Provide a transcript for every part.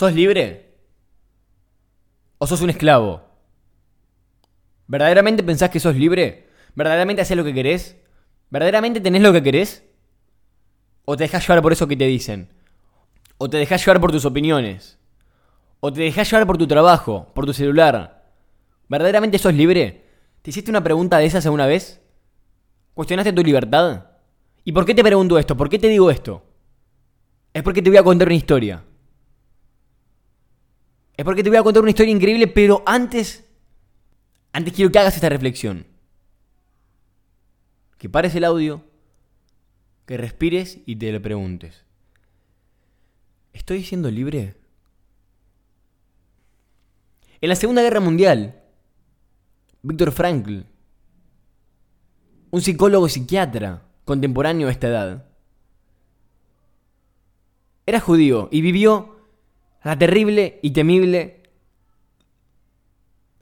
¿Sos libre? ¿O sos un esclavo? ¿Verdaderamente pensás que sos libre? ¿Verdaderamente haces lo que querés? ¿Verdaderamente tenés lo que querés? ¿O te dejás llevar por eso que te dicen? ¿O te dejás llevar por tus opiniones? ¿O te dejás llevar por tu trabajo, por tu celular? ¿Verdaderamente sos libre? ¿Te hiciste una pregunta de esas alguna vez? ¿Cuestionaste tu libertad? ¿Y por qué te pregunto esto? ¿Por qué te digo esto? Es porque te voy a contar una historia. Es porque te voy a contar una historia increíble, pero antes, antes quiero que hagas esta reflexión. Que pares el audio, que respires y te lo preguntes. ¿Estoy siendo libre? En la Segunda Guerra Mundial, Víctor Frankl, un psicólogo psiquiatra contemporáneo a esta edad, era judío y vivió la terrible y temible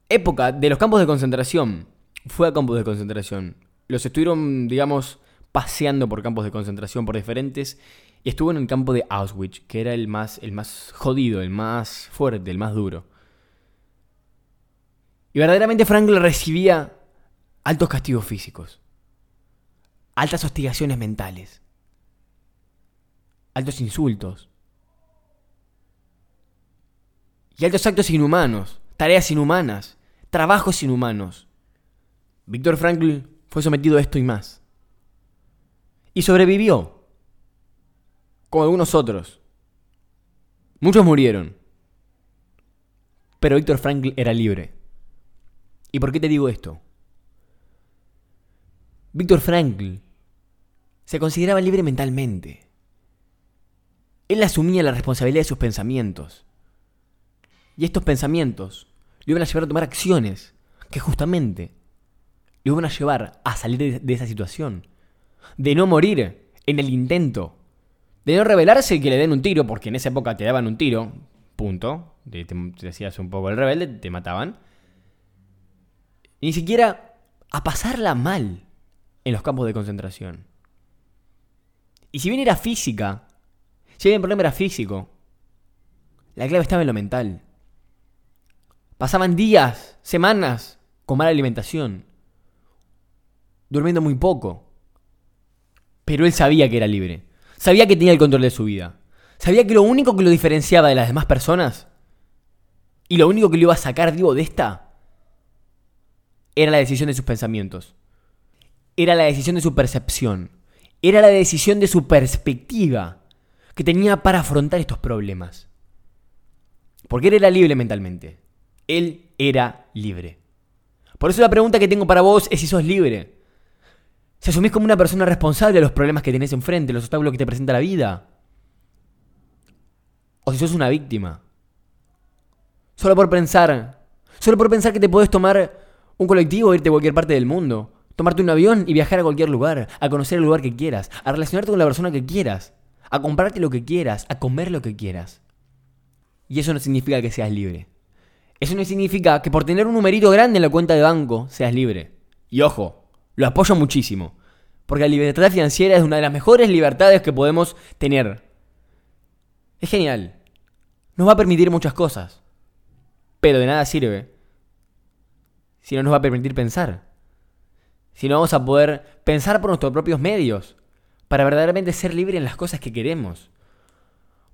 época de los campos de concentración. Fue a campos de concentración. Los estuvieron, digamos, paseando por campos de concentración, por diferentes. Y estuvo en el campo de Auschwitz, que era el más, el más jodido, el más fuerte, el más duro. Y verdaderamente Frankl recibía altos castigos físicos, altas hostigaciones mentales, altos insultos y altos actos inhumanos, tareas inhumanas, trabajos inhumanos. Víctor Frankl fue sometido a esto y más. Y sobrevivió, como algunos otros. Muchos murieron, pero Víctor Frankl era libre. ¿Y por qué te digo esto? Víctor Frankl se consideraba libre mentalmente. Él asumía la responsabilidad de sus pensamientos. Y estos pensamientos le iban a llevar a tomar acciones que justamente le iban a llevar a salir de, esa situación. De no morir en el intento. De no rebelarse y que le den un tiro, porque en esa época te daban un tiro, punto. Te, te hacías un poco el rebelde, te mataban. Ni siquiera a pasarla mal en los campos de concentración. Y si bien era física, si bien el problema era físico, la clave estaba en lo mental. Pasaban días, semanas con mala alimentación, durmiendo muy poco. Pero él sabía que era libre, sabía que tenía el control de su vida, sabía que lo único que lo diferenciaba de las demás personas y lo único que lo iba a sacar vivo de esta era la decisión de sus pensamientos. Era la decisión de su percepción. Era la decisión de su perspectiva que tenía para afrontar estos problemas. Porque él era libre mentalmente. Él era libre. Por eso la pregunta que tengo para vos es si sos libre. Si asumís como una persona responsable de los problemas que tenés enfrente, los obstáculos que te presenta la vida. O si sos una víctima. Solo por pensar, solo por pensar que te podés tomar un colectivo, irte a cualquier parte del mundo. Tomarte un avión y viajar a cualquier lugar. A conocer el lugar que quieras. A relacionarte con la persona que quieras. A comprarte lo que quieras. A comer lo que quieras. Y eso no significa que seas libre. Eso no significa que por tener un numerito grande en la cuenta de banco seas libre. Y ojo, lo apoyo muchísimo. Porque la libertad financiera es una de las mejores libertades que podemos tener. Es genial. Nos va a permitir muchas cosas. Pero de nada sirve si no nos va a permitir pensar. Si no vamos a poder pensar por nuestros propios medios, para verdaderamente ser libres en las cosas que queremos.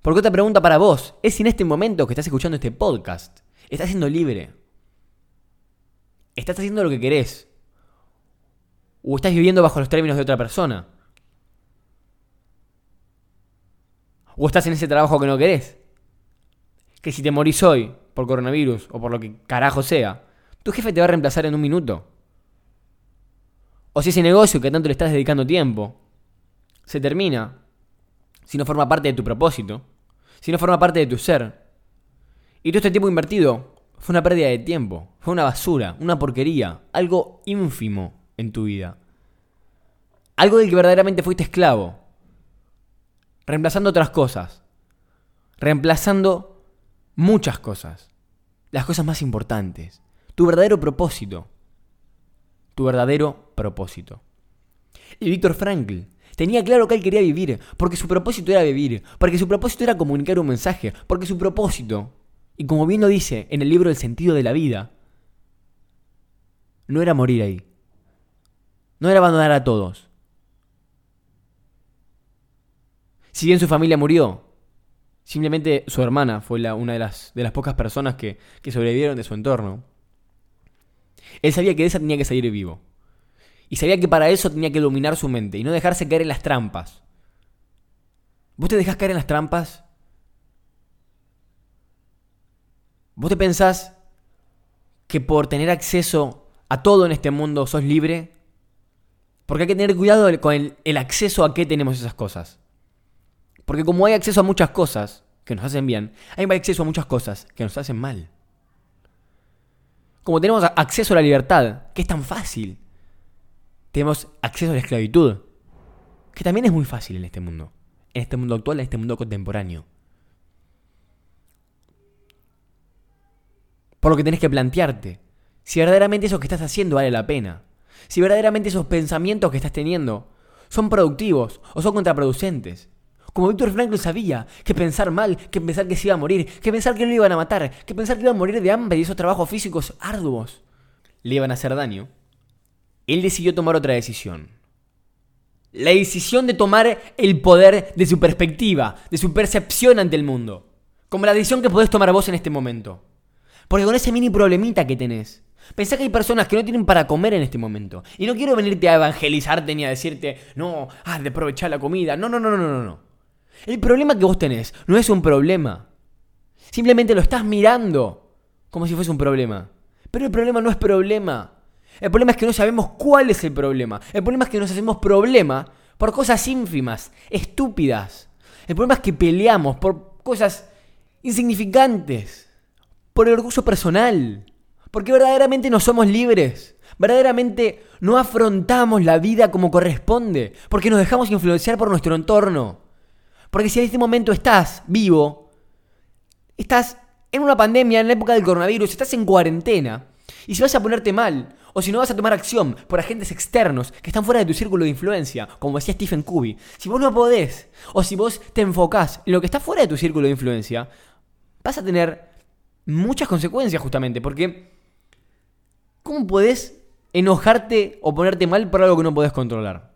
Porque otra pregunta para vos, es si en este momento que estás escuchando este podcast, estás siendo libre. ¿Estás haciendo lo que querés? ¿O estás viviendo bajo los términos de otra persona? ¿O estás en ese trabajo que no querés? Que si te morís hoy por coronavirus o por lo que carajo sea, tu jefe te va a reemplazar en un minuto. O si ese negocio que tanto le estás dedicando tiempo se termina, si no forma parte de tu propósito, si no forma parte de tu ser, y todo este tiempo invertido fue una pérdida de tiempo, fue una basura, una porquería, algo ínfimo en tu vida. Algo del que verdaderamente fuiste esclavo. Reemplazando otras cosas. Reemplazando muchas cosas. Las cosas más importantes. Tu verdadero propósito. Tu verdadero propósito. Y Víctor Frankl Tenía claro que él quería vivir, porque su propósito era vivir, porque su propósito era comunicar un mensaje, porque su propósito, y como bien lo dice en el libro El sentido de la vida, no era morir ahí. No era abandonar a todos. Si bien su familia murió, simplemente su hermana fue la, una de las, de las pocas personas que, que sobrevivieron de su entorno. Él sabía que de esa tenía que salir vivo. Y sabía que para eso tenía que dominar su mente y no dejarse caer en las trampas. ¿Vos te dejás caer en las trampas? ¿Vos te pensás que por tener acceso a todo en este mundo sos libre? Porque hay que tener cuidado con el, el acceso a qué tenemos esas cosas. Porque como hay acceso a muchas cosas que nos hacen bien, hay acceso a muchas cosas que nos hacen mal. Como tenemos acceso a la libertad, que es tan fácil, tenemos acceso a la esclavitud, que también es muy fácil en este mundo, en este mundo actual, en este mundo contemporáneo. Por lo que tenés que plantearte, si verdaderamente eso que estás haciendo vale la pena, si verdaderamente esos pensamientos que estás teniendo son productivos o son contraproducentes. Como Víctor Frankl sabía que pensar mal, que pensar que se iba a morir, que pensar que le iban a matar, que pensar que iba a morir de hambre y esos trabajos físicos arduos le iban a hacer daño, él decidió tomar otra decisión. La decisión de tomar el poder de su perspectiva, de su percepción ante el mundo. Como la decisión que podés tomar vos en este momento. Porque con ese mini problemita que tenés, Pensá que hay personas que no tienen para comer en este momento. Y no quiero venirte a evangelizarte ni a decirte, no, ah, de aprovechar la comida. No, no, no, no, no, no. El problema que vos tenés no es un problema. Simplemente lo estás mirando como si fuese un problema. Pero el problema no es problema. El problema es que no sabemos cuál es el problema. El problema es que nos hacemos problema por cosas ínfimas, estúpidas. El problema es que peleamos por cosas insignificantes, por el orgullo personal, porque verdaderamente no somos libres. Verdaderamente no afrontamos la vida como corresponde, porque nos dejamos influenciar por nuestro entorno. Porque si en este momento estás vivo, estás en una pandemia, en la época del coronavirus, estás en cuarentena, y si vas a ponerte mal, o si no vas a tomar acción por agentes externos que están fuera de tu círculo de influencia, como decía Stephen Covey, si vos no podés, o si vos te enfocás en lo que está fuera de tu círculo de influencia, vas a tener muchas consecuencias justamente, porque ¿cómo podés enojarte o ponerte mal por algo que no podés controlar?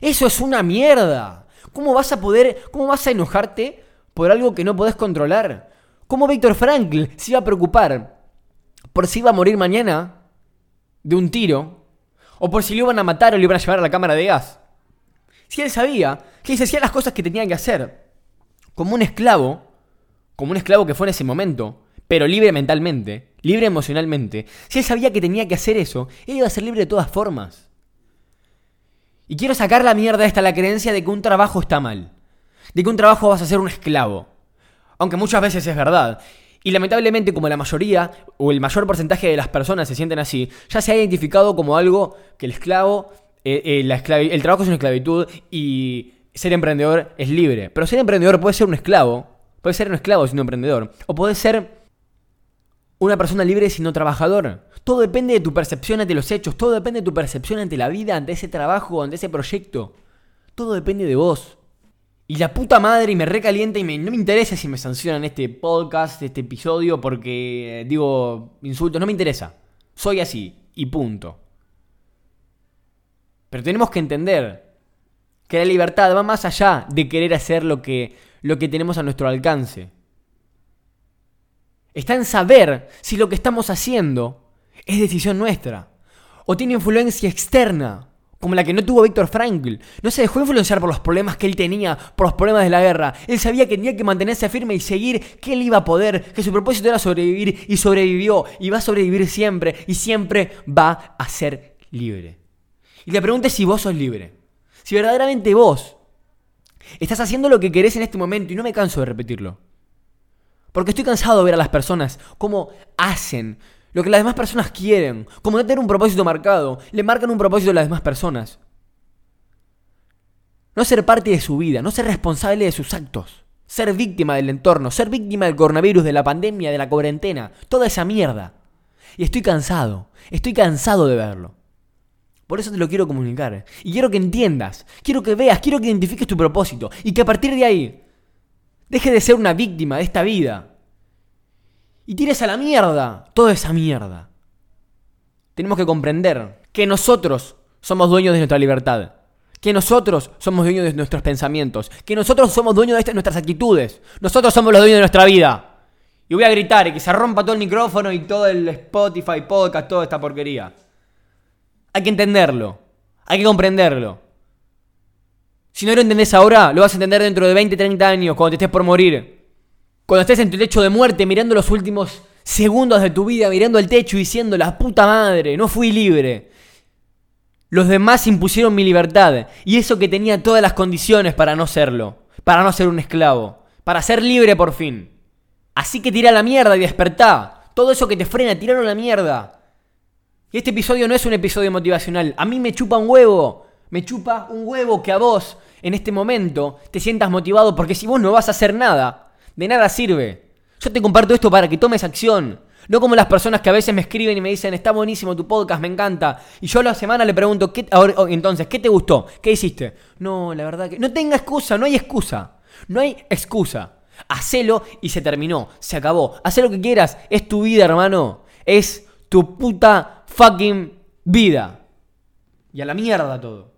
Eso es una mierda. ¿Cómo vas a poder, cómo vas a enojarte por algo que no podés controlar? ¿Cómo Víctor Frankl se iba a preocupar por si iba a morir mañana de un tiro? ¿O por si le iban a matar o le iban a llevar a la cámara de gas? Si él sabía que se hacía las cosas que tenía que hacer, como un esclavo, como un esclavo que fue en ese momento, pero libre mentalmente, libre emocionalmente, si él sabía que tenía que hacer eso, él iba a ser libre de todas formas. Y quiero sacar la mierda esta, la creencia de que un trabajo está mal. De que un trabajo vas a ser un esclavo. Aunque muchas veces es verdad. Y lamentablemente, como la mayoría o el mayor porcentaje de las personas se sienten así, ya se ha identificado como algo que el esclavo, eh, eh, el trabajo es una esclavitud y ser emprendedor es libre. Pero ser emprendedor puede ser un esclavo, puede ser un esclavo siendo emprendedor, o puede ser una persona libre siendo trabajador. Todo depende de tu percepción ante los hechos, todo depende de tu percepción ante la vida, ante ese trabajo, ante ese proyecto. Todo depende de vos. Y la puta madre, y me recalienta y no me interesa si me sancionan este podcast, este episodio, porque digo insultos, no me interesa. Soy así, y punto. Pero tenemos que entender que la libertad va más allá de querer hacer lo que, lo que tenemos a nuestro alcance. Está en saber si lo que estamos haciendo es decisión nuestra. O tiene influencia externa, como la que no tuvo Víctor Frankl. No se dejó influenciar por los problemas que él tenía, por los problemas de la guerra. Él sabía que tenía que mantenerse firme y seguir, que él iba a poder, que su propósito era sobrevivir y sobrevivió y va a sobrevivir siempre y siempre va a ser libre. Y la pregunta si vos sos libre. Si verdaderamente vos estás haciendo lo que querés en este momento y no me canso de repetirlo. Porque estoy cansado de ver a las personas cómo hacen lo que las demás personas quieren, como no tener un propósito marcado, le marcan un propósito a las demás personas. No ser parte de su vida, no ser responsable de sus actos, ser víctima del entorno, ser víctima del coronavirus, de la pandemia, de la cuarentena, toda esa mierda. Y estoy cansado, estoy cansado de verlo. Por eso te lo quiero comunicar. Y quiero que entiendas, quiero que veas, quiero que identifiques tu propósito. Y que a partir de ahí, deje de ser una víctima de esta vida. Y tires a la mierda toda esa mierda. Tenemos que comprender que nosotros somos dueños de nuestra libertad. Que nosotros somos dueños de nuestros pensamientos. Que nosotros somos dueños de nuestras actitudes. Nosotros somos los dueños de nuestra vida. Y voy a gritar y que se rompa todo el micrófono y todo el Spotify, podcast, toda esta porquería. Hay que entenderlo. Hay que comprenderlo. Si no lo entendés ahora, lo vas a entender dentro de 20, 30 años, cuando te estés por morir. Cuando estés en tu lecho de muerte, mirando los últimos segundos de tu vida, mirando el techo y diciendo, la puta madre, no fui libre. Los demás impusieron mi libertad. Y eso que tenía todas las condiciones para no serlo. Para no ser un esclavo. Para ser libre por fin. Así que tira la mierda y despertá. Todo eso que te frena, tiraron la mierda. Y este episodio no es un episodio motivacional. A mí me chupa un huevo. Me chupa un huevo que a vos, en este momento, te sientas motivado. Porque si vos no vas a hacer nada, de nada sirve. Yo te comparto esto para que tomes acción. No como las personas que a veces me escriben y me dicen, está buenísimo tu podcast, me encanta. Y yo a la semana le pregunto, ¿qué, oh, entonces, ¿qué te gustó? ¿Qué hiciste? No, la verdad que... No tenga excusa, no hay excusa. No hay excusa. Hacelo y se terminó, se acabó. Haz lo que quieras, es tu vida, hermano. Es tu puta fucking vida. Y a la mierda todo.